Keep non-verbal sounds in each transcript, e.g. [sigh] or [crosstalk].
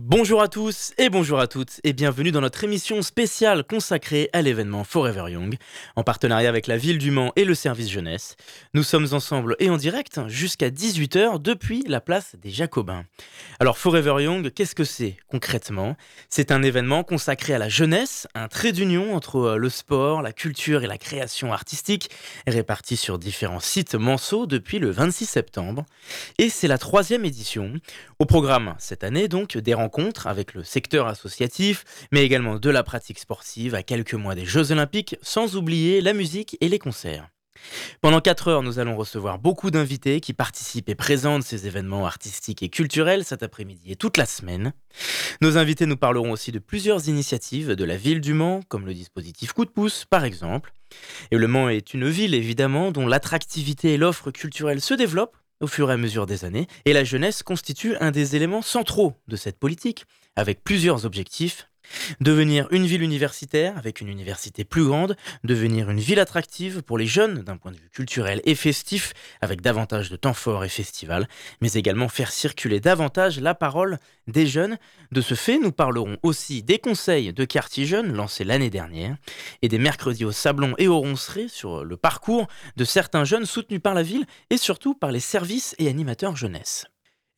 Bonjour à tous et bonjour à toutes et bienvenue dans notre émission spéciale consacrée à l'événement Forever Young en partenariat avec la ville du Mans et le service jeunesse. Nous sommes ensemble et en direct jusqu'à 18h depuis la place des Jacobins. Alors Forever Young, qu'est-ce que c'est concrètement? C'est un événement consacré à la jeunesse, un trait d'union entre euh, le sport, la culture et la création artistique réparti sur différents sites manceaux depuis le 26 septembre. Et c'est la troisième édition. Au programme cette année donc des rencontres avec le secteur associatif, mais également de la pratique sportive à quelques mois des Jeux Olympiques, sans oublier la musique et les concerts. Pendant 4 heures, nous allons recevoir beaucoup d'invités qui participent et présentent ces événements artistiques et culturels cet après-midi et toute la semaine. Nos invités nous parleront aussi de plusieurs initiatives de la ville du Mans, comme le dispositif Coup de pouce par exemple. Et le Mans est une ville évidemment dont l'attractivité et l'offre culturelle se développent au fur et à mesure des années, et la jeunesse constitue un des éléments centraux de cette politique, avec plusieurs objectifs Devenir une ville universitaire avec une université plus grande, devenir une ville attractive pour les jeunes d'un point de vue culturel et festif avec davantage de temps fort et festival, mais également faire circuler davantage la parole des jeunes. De ce fait, nous parlerons aussi des conseils de quartier jeunes lancés l'année dernière et des mercredis au Sablon et au Roncerai sur le parcours de certains jeunes soutenus par la ville et surtout par les services et animateurs jeunesse.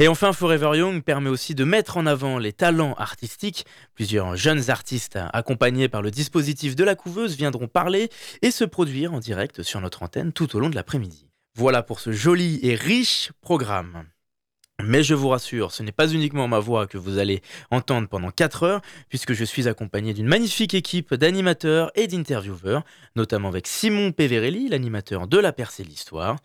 Et enfin, Forever Young permet aussi de mettre en avant les talents artistiques. Plusieurs jeunes artistes accompagnés par le dispositif de la couveuse viendront parler et se produire en direct sur notre antenne tout au long de l'après-midi. Voilà pour ce joli et riche programme. Mais je vous rassure, ce n'est pas uniquement ma voix que vous allez entendre pendant 4 heures, puisque je suis accompagné d'une magnifique équipe d'animateurs et d'intervieweurs, notamment avec Simon Peverelli, l'animateur de La Percée de l'Histoire.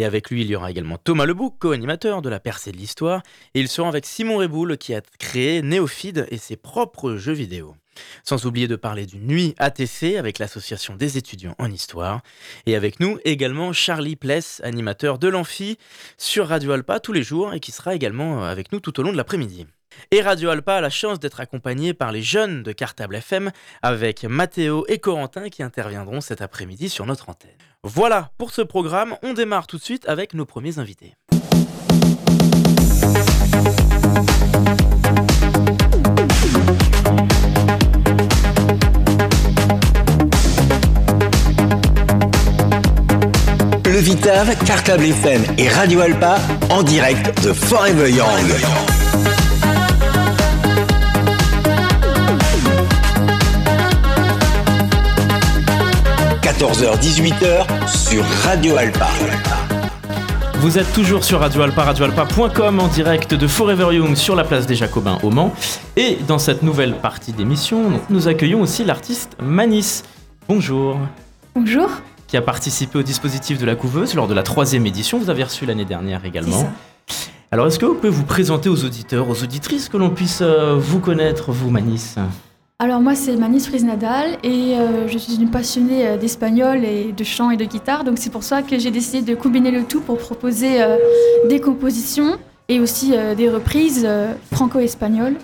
Et avec lui, il y aura également Thomas Lebouc, co-animateur de la percée de l'histoire. Et ils seront avec Simon Reboul, qui a créé Néophide et ses propres jeux vidéo. Sans oublier de parler d'une nuit ATC avec l'association des étudiants en histoire. Et avec nous également Charlie Pless, animateur de l'Amphi sur Radio Alpa tous les jours et qui sera également avec nous tout au long de l'après-midi. Et Radio Alpa a la chance d'être accompagné par les jeunes de Cartable FM avec Mathéo et Corentin qui interviendront cet après-midi sur notre antenne. Voilà pour ce programme, on démarre tout de suite avec nos premiers invités. Le Vitave, Cartable FM et Radio Alpa en direct de Forever Young. 14h-18h sur Radio Alpa. Vous êtes toujours sur Radio Alpa, radioalpa.com en direct de Forever Young sur la place des Jacobins au Mans. Et dans cette nouvelle partie d'émission, nous accueillons aussi l'artiste Manis. Bonjour. Bonjour. Qui a participé au dispositif de la couveuse lors de la troisième édition. Vous avez reçu l'année dernière également. Alors, est-ce que vous pouvez vous présenter aux auditeurs, aux auditrices, que l'on puisse euh, vous connaître, vous, Manis? Alors moi c'est Manis Frise Nadal et euh, je suis une passionnée euh, d'espagnol et de chant et de guitare. Donc c'est pour ça que j'ai décidé de combiner le tout pour proposer euh, des compositions et aussi des reprises franco-espagnoles.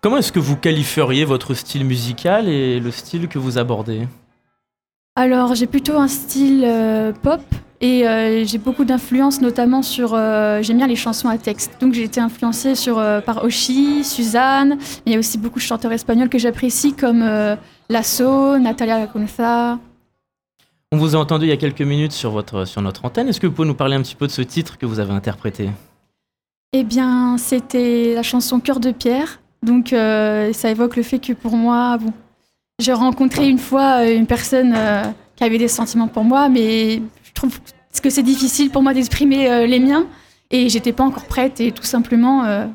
Comment est-ce que vous qualifieriez votre style musical et le style que vous abordez? Alors j'ai plutôt un style pop et euh, j'ai beaucoup d'influence, notamment sur. Euh, j'aime bien les chansons à texte. Donc j'ai été influencée sur, euh, par Oshi, Suzanne. Il y a aussi beaucoup de chanteurs espagnols que j'apprécie, comme Lasso, Natalia Lacunza. On vous a entendu il y a quelques minutes sur, votre, sur notre antenne. Est-ce que vous pouvez nous parler un petit peu de ce titre que vous avez interprété? Eh bien, c'était la chanson Cœur de pierre. Donc ça évoque le fait que pour moi, bon, j'ai rencontré une fois une personne qui avait des sentiments pour moi, mais je trouve que c'est difficile pour moi d'exprimer euh, les miens et j'étais pas encore prête et tout simplement euh,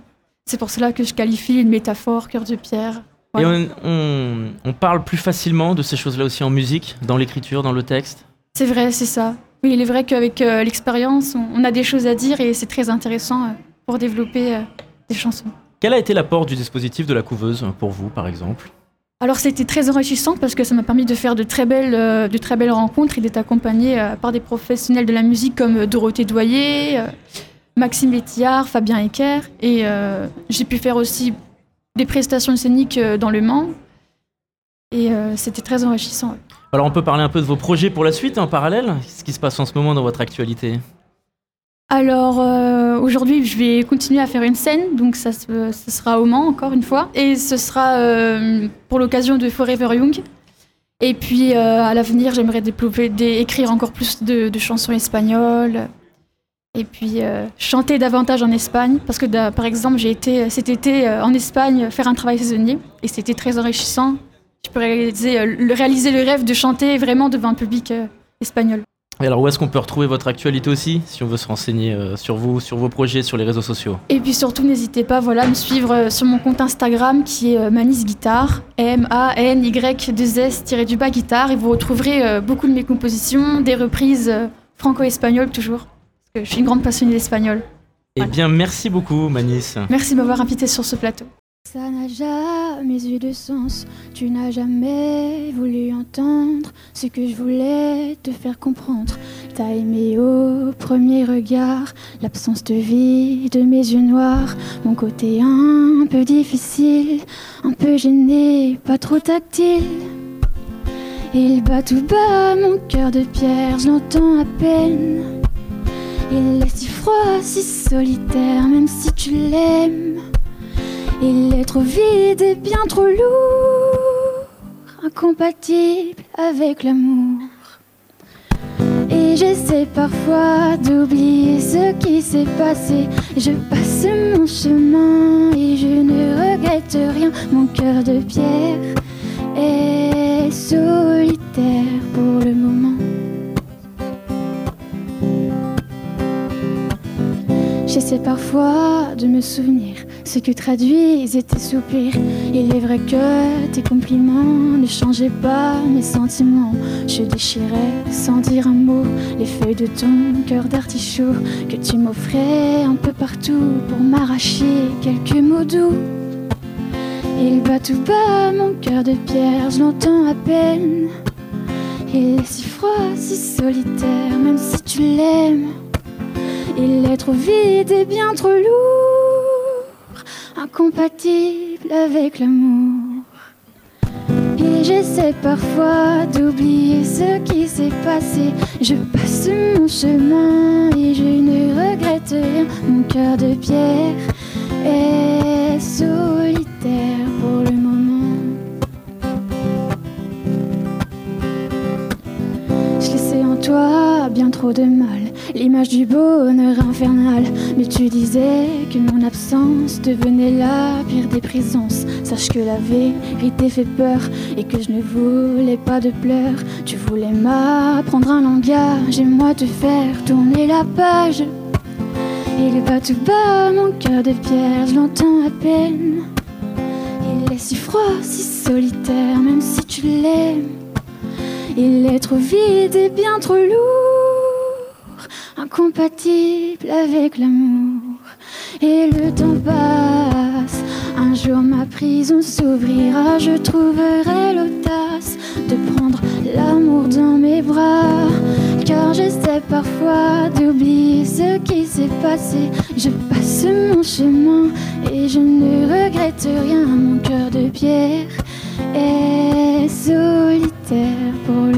c'est pour cela que je qualifie une métaphore cœur de pierre. Et on, parle plus facilement de ces choses-là aussi en musique, dans l'écriture, dans le texte? C'est vrai, c'est ça. Oui, il est vrai qu'avec euh, l'expérience, on, a des choses à dire et c'est très intéressant pour développer des chansons. Quel a été l'apport du dispositif de la couveuse pour vous, par exemple? Alors c'était très enrichissant parce que ça m'a permis de faire de très belles, euh, de très belles rencontres et d'être accompagnée euh, par des professionnels de la musique comme euh, Dorothée Doyer, Maxime Létillard, Fabien Ecker. Et j'ai pu faire aussi des prestations scéniques dans le Mans. Et c'était très enrichissant. Alors on peut parler un peu de vos projets pour la suite en parallèle? Ce qui se passe en ce moment dans votre actualité? Alors euh, aujourd'hui, je vais continuer à faire une scène, donc ça, ce sera au Mans encore une fois, et ce sera euh, pour l'occasion de Forever Young. Et puis euh, à l'avenir, j'aimerais développer, écrire encore plus de, chansons espagnoles, et puis euh, chanter davantage en Espagne, parce que par exemple, j'ai été cet été euh, en Espagne faire un travail saisonnier, et c'était très enrichissant. Je peux réaliser, euh, réaliser le rêve de chanter vraiment devant un public espagnol. Et alors, où est-ce qu'on peut retrouver votre actualité aussi, si on veut se renseigner euh, sur vous, sur vos projets, sur les réseaux sociaux? Et puis surtout, n'hésitez pas voilà, à me suivre euh, sur mon compte Instagram qui est euh, Manis Guitare, M-A-N-Y-2-S-du-bas guitare. Et vous retrouverez euh, beaucoup de mes compositions, des reprises franco-espagnoles toujours. Parce que je suis une grande passionnée d'espagnol. Eh bien, merci beaucoup, Manis. Merci de m'avoir invité sur ce plateau. Ça n'a jamais eu de sens, tu n'as jamais voulu entendre ce que je voulais te faire comprendre. T'as aimé au premier regard l'absence de vie de mes yeux noirs, mon côté un peu difficile, un peu gêné, pas trop tactile. Il bat tout bas mon cœur de pierre, je l'entends à peine. Il est si froid, si solitaire, même si tu l'aimes. Il est trop vide et bien trop lourd, incompatible avec l'amour. Et j'essaie parfois d'oublier ce qui s'est passé. Je passe mon chemin et je ne regrette rien. Mon cœur de pierre est solitaire pour le moment. J'essaie parfois de me souvenir ce que traduisent tes soupirs. Il est vrai que tes compliments ne changeaient pas mes sentiments. Je déchirais sans dire un mot les feuilles de ton cœur d'artichaut que tu m'offrais un peu partout pour m'arracher quelques mots doux. Il bat tout bas mon cœur de pierre, je l'entends à peine. Il est si froid, si solitaire, même si tu l'aimes. Il est trop vide et bien trop lourd, incompatible avec l'amour. Et j'essaie parfois d'oublier ce qui s'est passé. Je passe mon chemin et je ne regrette rien. Mon cœur de pierre est solitaire pour le moment. Je laissais en toi bien trop de mal, l'image du bonheur infernal. Mais tu disais que mon absence devenait la pire des présences. Sache que la vérité fait peur et que je ne voulais pas de pleurs. Tu voulais m'apprendre un langage et moi te faire tourner la page. Il bat tout bas mon cœur de pierre, je l'entends à peine. Il est si froid, si solitaire, même si tu l'aimes. Il est trop vide et bien trop lourd, incompatible avec l'amour. Et le temps passe, un jour ma prison s'ouvrira, je trouverai l'audace de prendre l'amour dans mes bras. Car j'essaie parfois d'oublier ce qui s'est passé. Je passe mon chemin et je ne regrette rien. Mon cœur de pierre est solitaire pour le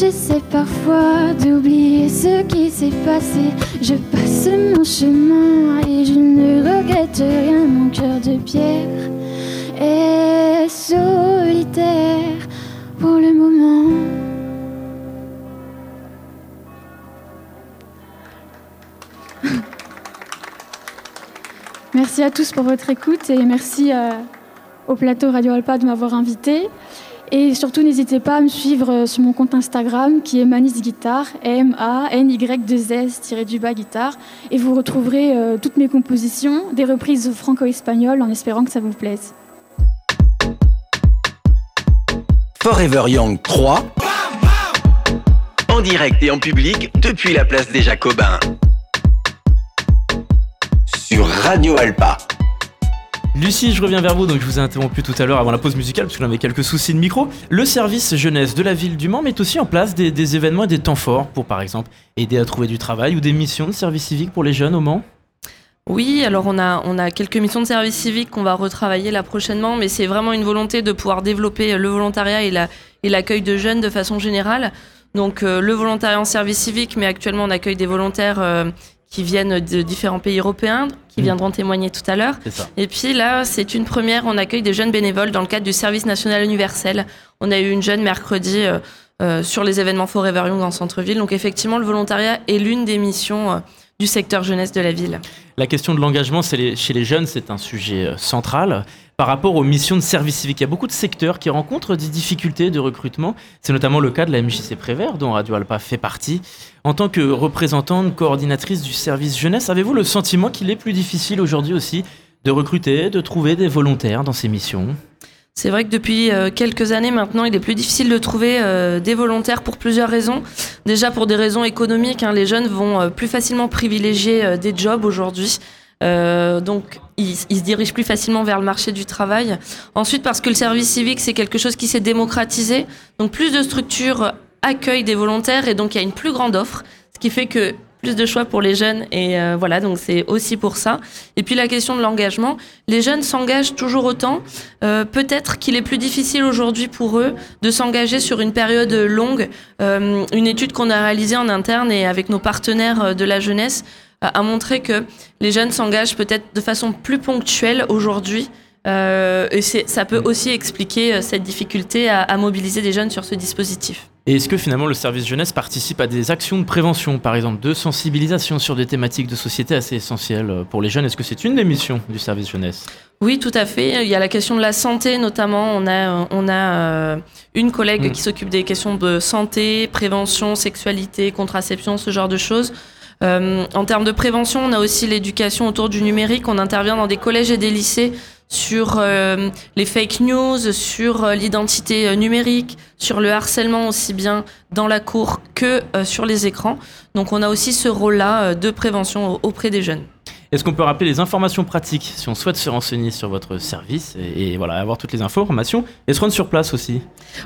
j'essaie parfois d'oublier ce qui s'est passé. Je passe mon chemin et je ne regrette rien. Mon cœur de pierre est solitaire pour le moment. Merci à tous pour votre écoute et merci euh, au plateau Radio Alpa de m'avoir invité. Et surtout, n'hésitez pas à me suivre euh, sur mon compte Instagram qui est Manis Guitare, M-A-N-Y-2-S-du-bas guitare. Et vous retrouverez euh, toutes mes compositions, des reprises franco-espagnoles en espérant que ça vous plaise. Forever Young 3 en direct et en public depuis la place des Jacobins. Sur Radio Alpa. Lucie, je reviens vers vous, donc je vous ai interrompu tout à l'heure avant la pause musicale parce qu'on avait quelques soucis de micro. Le service jeunesse de la ville du Mans met aussi en place des, événements et des temps forts pour, par exemple, aider à trouver du travail ou des missions de service civique pour les jeunes au Mans. Oui, alors on a, quelques missions de service civique qu'on va retravailler là prochainement, mais c'est vraiment une volonté de pouvoir développer le volontariat et la- et l'accueil de jeunes de façon générale. Donc le volontariat en service civique, mais actuellement on accueille des volontaires qui viennent de différents pays européens, qui mmh. viendront témoigner tout à l'heure. Et puis là, c'est une première, on accueille des jeunes bénévoles dans le cadre du service national universel. On a eu une jeune mercredi euh, euh, sur les événements Forever Young en centre-ville. Donc effectivement, le volontariat est l'une des missions euh, du secteur jeunesse de la ville. La question de l'engagement chez les jeunes, c'est un sujet central par rapport aux missions de service civique. Il y a beaucoup de secteurs qui rencontrent des difficultés de recrutement. C'est notamment le cas de la MJC Prévert, dont Radio Alpa fait partie. En tant que représentante, coordinatrice du service jeunesse, avez-vous le sentiment qu'il est plus difficile aujourd'hui aussi de recruter, de trouver des volontaires dans ces missions? C'est vrai que depuis euh, quelques années maintenant, il est plus difficile de trouver euh, des volontaires pour plusieurs raisons. Déjà pour des raisons économiques, hein, les jeunes vont euh, plus facilement privilégier des jobs aujourd'hui. donc ils, se dirigent plus facilement vers le marché du travail. Ensuite parce que le service civique c'est quelque chose qui s'est démocratisé. Donc plus de structures accueillent des volontaires et donc il y a une plus grande offre. Ce qui fait que plus de choix pour les jeunes et euh, voilà donc c'est aussi pour ça et puis la question de l'engagement les jeunes s'engagent toujours autant euh, peut-être qu'il est plus difficile aujourd'hui pour eux de s'engager sur une période longue euh, une étude qu'on a réalisée en interne et avec nos partenaires de la jeunesse a montré que les jeunes s'engagent peut-être de façon plus ponctuelle aujourd'hui et ça peut aussi expliquer cette difficulté à, à mobiliser des jeunes sur ce dispositif. Et est-ce que finalement le service jeunesse participe à des actions de prévention, par exemple de sensibilisation sur des thématiques de société assez essentielles euh, pour les jeunes? Est-ce que c'est une des missions du service jeunesse? Oui, tout à fait. Il y a la question de la santé notamment. On a, on a euh, une collègue mm. qui s'occupe des questions de santé, prévention, sexualité, contraception, ce genre de choses. Euh, en termes de prévention, on a aussi l'éducation autour du numérique. On intervient dans des collèges et des lycées sur euh, les fake news, sur euh, l'identité numérique, sur le harcèlement aussi bien dans la cour que sur les écrans. Donc on a aussi ce rôle-là de prévention auprès des jeunes. Est-ce qu'on peut rappeler les informations pratiques si on souhaite se renseigner sur votre service et, voilà avoir toutes les informations et se rendre sur place aussi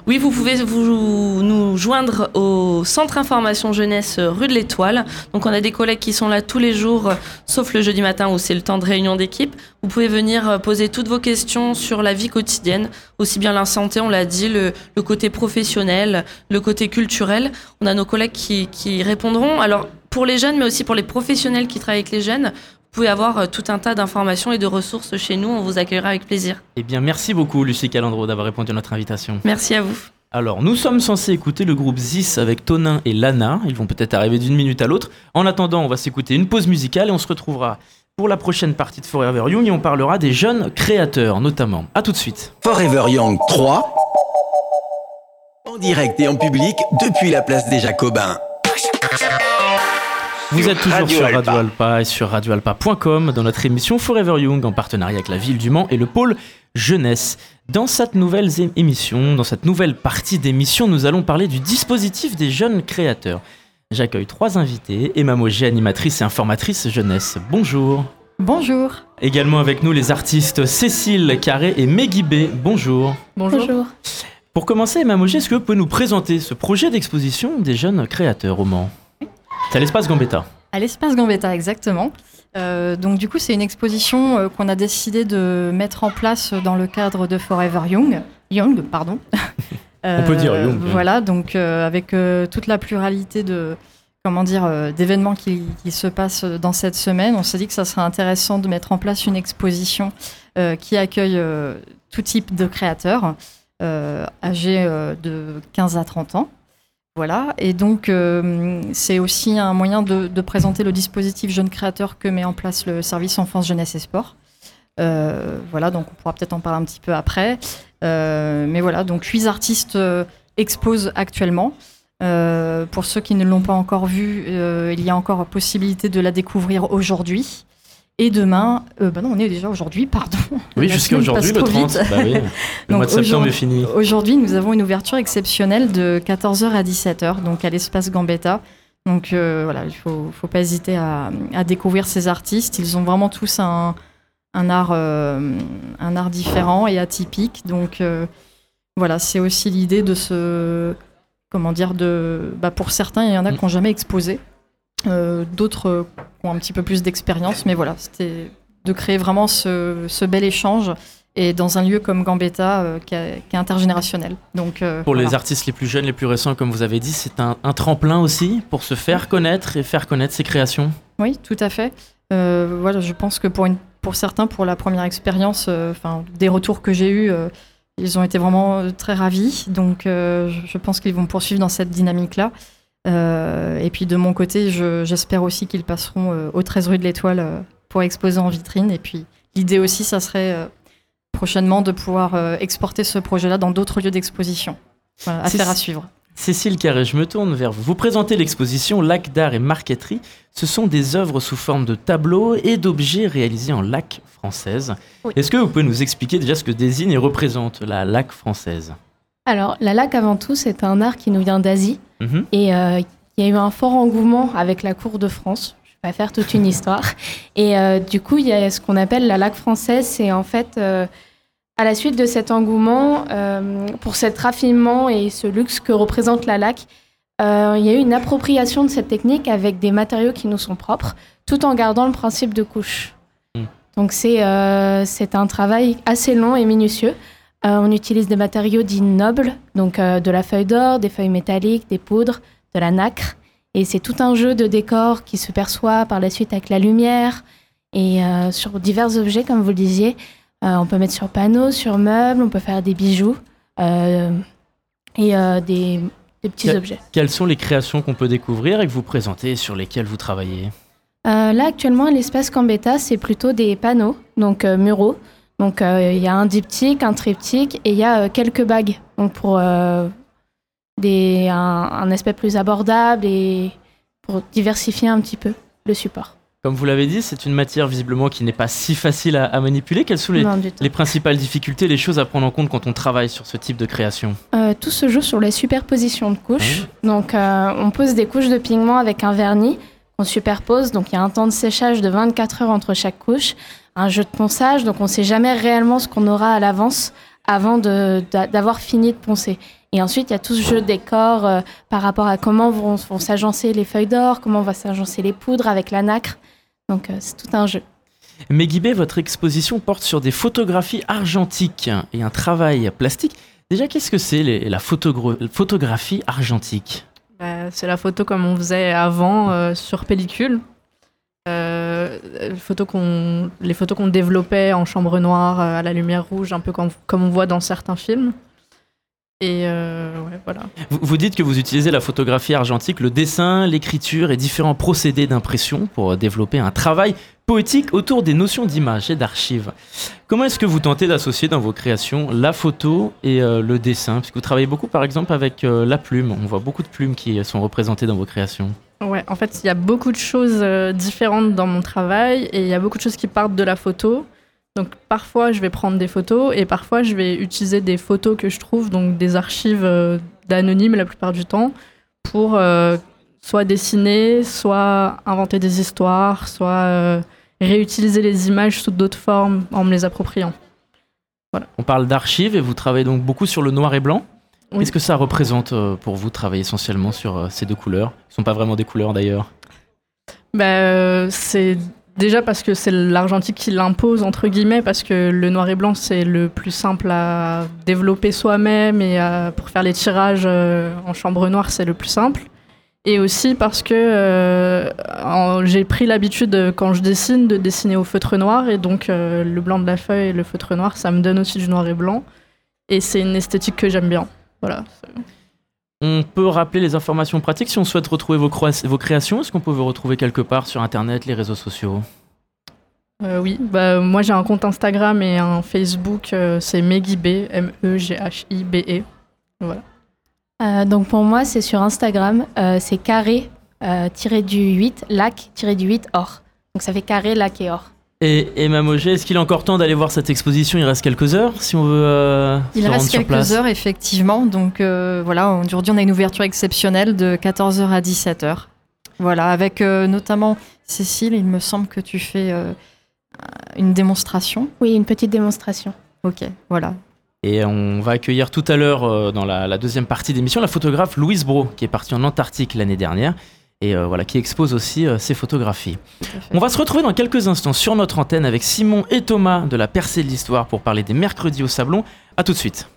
Oui, vous pouvez vous, nous joindre au centre information jeunesse rue de l'Étoile. Donc on a des collègues qui sont là tous les jours, sauf le jeudi matin où c'est le temps de réunion d'équipe. Vous pouvez venir poser toutes vos questions sur la vie quotidienne, aussi bien la santé, on l'a dit, le, côté professionnel, le côté culturel. On a nos collègues qui, qui répondront. Alors pour les jeunes, mais aussi pour les professionnels qui travaillent avec les jeunes, pouvez avoir euh, tout un tas d'informations et de ressources chez nous. On vous accueillera avec plaisir. Eh bien, merci beaucoup, Lucie Calandro, d'avoir répondu à notre invitation. Merci à vous. Alors, nous sommes censés écouter le groupe Zis avec Tonin et Lana. Ils vont peut-être arriver d'une minute à l'autre. En attendant, on va s'écouter une pause musicale et on se retrouvera pour la prochaine partie de Forever Young et on parlera des jeunes créateurs notamment. A tout de suite. Forever Young 3 en direct et en public depuis la place des Jacobins. Vous êtes toujours sur Radio Alpa et sur radioalpa.com dans notre émission Forever Young en partenariat avec la ville du Mans et le pôle jeunesse. Dans cette nouvelle émission, dans cette nouvelle partie d'émission, nous allons parler du dispositif des jeunes créateurs. J'accueille trois invités, Emma Mogé, animatrice et informatrice jeunesse. Bonjour. Bonjour. Également avec nous les artistes Cécile Carré et Meggy B. Bonjour. Bonjour. Pour commencer, Emma Mogé, est-ce que vous pouvez nous présenter ce projet d'exposition des jeunes créateurs au Mans? C'est à l'espace Gambetta. À l'espace Gambetta, exactement. Euh, donc du coup, c'est une exposition euh, qu'on a décidé de mettre en place dans le cadre de Forever Young. Young, pardon. [laughs] On peut dire Young. Euh, voilà, donc avec toute la pluralité de comment dire d'événements qui, qui, se passent dans cette semaine, on s'est dit que ça serait intéressant de mettre en place une exposition qui accueille tout type de créateurs âgés de 15 à 30 ans. Voilà, et donc euh, c'est aussi un moyen de, présenter le dispositif Jeunes Créateurs que met en place le service Enfance, Jeunesse et Sport. Euh, voilà, donc on pourra peut-être en parler un petit peu après. Euh, mais voilà, donc huit artistes exposent actuellement. pour ceux qui ne l'ont pas encore vu, il y a encore possibilité de la découvrir aujourd'hui. Et demain, euh, bah non, on est déjà aujourd'hui, pardon. Oui, jusqu'à aujourd'hui, le 30. Bah oui, le mois de [laughs] septembre est fini. Aujourd'hui, nous avons une ouverture exceptionnelle de 14h à 17h, donc à l'espace Gambetta. Donc euh, voilà, il ne faut, faut, pas hésiter à, à, découvrir ces artistes. Ils ont vraiment tous un, un art, euh, un art différent et atypique. Donc voilà, c'est aussi l'idée de ce. Comment dire de, bah, Pour certains, il y en a mm. qui n'ont jamais exposé. Euh, d'autres ont un petit peu plus d'expérience, mais voilà, c'était de créer vraiment ce, bel échange et dans un lieu comme Gambetta qui, est intergénérationnel. Donc, pour les artistes les plus jeunes, les plus récents, comme vous avez dit, c'est un, tremplin aussi pour se faire connaître et faire connaître ses créations. Oui, tout à fait. voilà, je pense que pour, une, pour certains, pour la première expérience, enfin des retours que j'ai eus, ils ont été vraiment très ravis. Donc, je pense qu'ils vont poursuivre dans cette dynamique-là. Euh, et puis de mon côté, j'espère aussi qu'ils passeront euh, au 13 rue de l'Étoile euh, pour exposer en vitrine. Et puis l'idée aussi, ça serait prochainement de pouvoir exporter ce projet-là dans d'autres lieux d'exposition. Voilà, affaire à suivre. Cécile Carré, je me tourne vers vous. Vous présentez l'exposition Lac d'art et marqueterie. Ce sont des œuvres sous forme de tableaux et d'objets réalisés en lac française. Est-ce que vous pouvez nous expliquer déjà ce que désigne et représente la lac française? Alors, la lac, avant tout, c'est un art qui nous vient d'Asie. Mhm. Et euh, il y a eu un fort engouement avec la cour de France. Je vais pas faire toute une histoire. [laughs] Et euh, du coup, il y a ce qu'on appelle la lac française. C'est en fait euh, à la suite de cet engouement, pour cet raffinement et ce luxe que représente la lac, il y a eu une appropriation de cette technique avec des matériaux qui nous sont propres, tout en gardant le principe de couche. Mm. Donc c'est c'est un travail assez long et minutieux. Euh, on utilise des matériaux dits nobles, donc euh, de la feuille d'or, des feuilles métalliques, des poudres, de la nacre. Et c'est tout un jeu de décors qui se perçoit par la suite avec la lumière et euh, sur divers objets, comme vous le disiez. on peut mettre sur panneaux, sur meubles, on peut faire des bijoux et des, petits objets. Quelles sont les créations qu'on peut découvrir et que vous présentez sur lesquelles vous travaillez? Là, actuellement, l'espace Cambetta, c'est plutôt des panneaux, donc muraux. Donc euh, il y a un diptyque, un triptyque et il y a euh, quelques bagues. Donc pour euh, des, un, aspect plus abordable et pour diversifier un petit peu le support. Comme vous l'avez dit, c'est une matière visiblement qui n'est pas si facile à, manipuler. Quelles sont les, les, principales difficultés, les choses à prendre en compte quand on travaille sur ce type de création? Tout se joue sur les superpositions de couches. Ah donc on pose des couches de pigments avec un vernis on superpose. Donc il y a un temps de séchage de 24 heures entre chaque couche un jeu de ponçage, donc on ne sait jamais réellement ce qu'on aura à l'avance avant d'avoir fini de poncer. Et ensuite, il y a tout ce jeu de décor euh, par rapport à comment vont, s'agencer les feuilles d'or, comment vont s'agencer les poudres avec la nacre. Donc euh, c'est tout un jeu. Megibé, votre exposition porte sur des photographies argentiques et un travail plastique. Déjà, qu'est-ce que c'est la photographie argentique? Bah, C'est la photo comme on faisait avant euh, sur pellicule. Euh, les photos qu'on développait en chambre noire euh, à la lumière rouge, un peu comme, comme on voit dans certains films. Et euh, voilà. Vous, dites que vous utilisez la photographie argentique, le dessin, l'écriture et différents procédés d'impression pour développer un travail poétique autour des notions d'image et d'archives. Comment est-ce que vous tentez d'associer dans vos créations la photo et le dessin? Puisque vous travaillez beaucoup par exemple avec la plume. On voit beaucoup de plumes qui sont représentées dans vos créations. Ouais, en fait, il y a beaucoup de choses euh, différentes dans mon travail et il y a beaucoup de choses qui partent de la photo. Donc parfois, je vais prendre des photos et parfois, je vais utiliser des photos que je trouve, donc des archives euh, d'anonymes la plupart du temps, pour euh, soit dessiner, soit inventer des histoires, soit réutiliser les images sous d'autres formes en me les appropriant. Voilà. On parle d'archives et vous travaillez donc beaucoup sur le noir et blanc Qu'est-ce que ça représente euh, pour vous, travailler essentiellement sur euh, ces deux couleurs? Qui ne sont pas vraiment des couleurs d'ailleurs? Bah, euh, C'est déjà parce que c'est l'argentique qui l'impose, entre guillemets, parce que le noir et blanc, c'est le plus simple à développer soi-même et pour faire les tirages en chambre noire, c'est le plus simple. Et aussi parce que j'ai pris l'habitude, quand je dessine, de dessiner au feutre noir. Et donc, le blanc de la feuille et le feutre noir, ça me donne aussi du noir et blanc. Et c'est une esthétique que j'aime bien. On peut rappeler les informations pratiques si on souhaite retrouver vos, vos créations. Est-ce qu'on peut vous retrouver quelque part sur Internet, les réseaux sociaux? Euh, Oui, bah, moi j'ai un compte Instagram et un Facebook, euh, c'est Megib, M-E-G-H-I-B-E. Voilà. Euh, donc pour moi, c'est sur Instagram, c'est carré du 8, lac du 8 or. Donc ça fait carré, lac et or. Et Emma Moget, est-ce qu'il est encore temps d'aller voir cette exposition? Il reste quelques heures si on veut. Euh, Il reste quelques heures, effectivement. Donc euh, voilà, aujourd'hui on a une ouverture exceptionnelle de 14h à 17h. Voilà, avec euh, notamment Cécile, il me semble que tu fais une démonstration. Oui, une petite démonstration. Ok, voilà. Et on va accueillir tout à l'heure, dans la, la, deuxième partie d'émission, la photographe Louise Bro, qui est partie en Antarctique l'année dernière et voilà, qui expose aussi ses photographies. On va se retrouver dans quelques instants sur notre antenne avec Simon et Thomas de la Percée de l'Histoire pour parler des mercredis au Sablon. A tout de suite.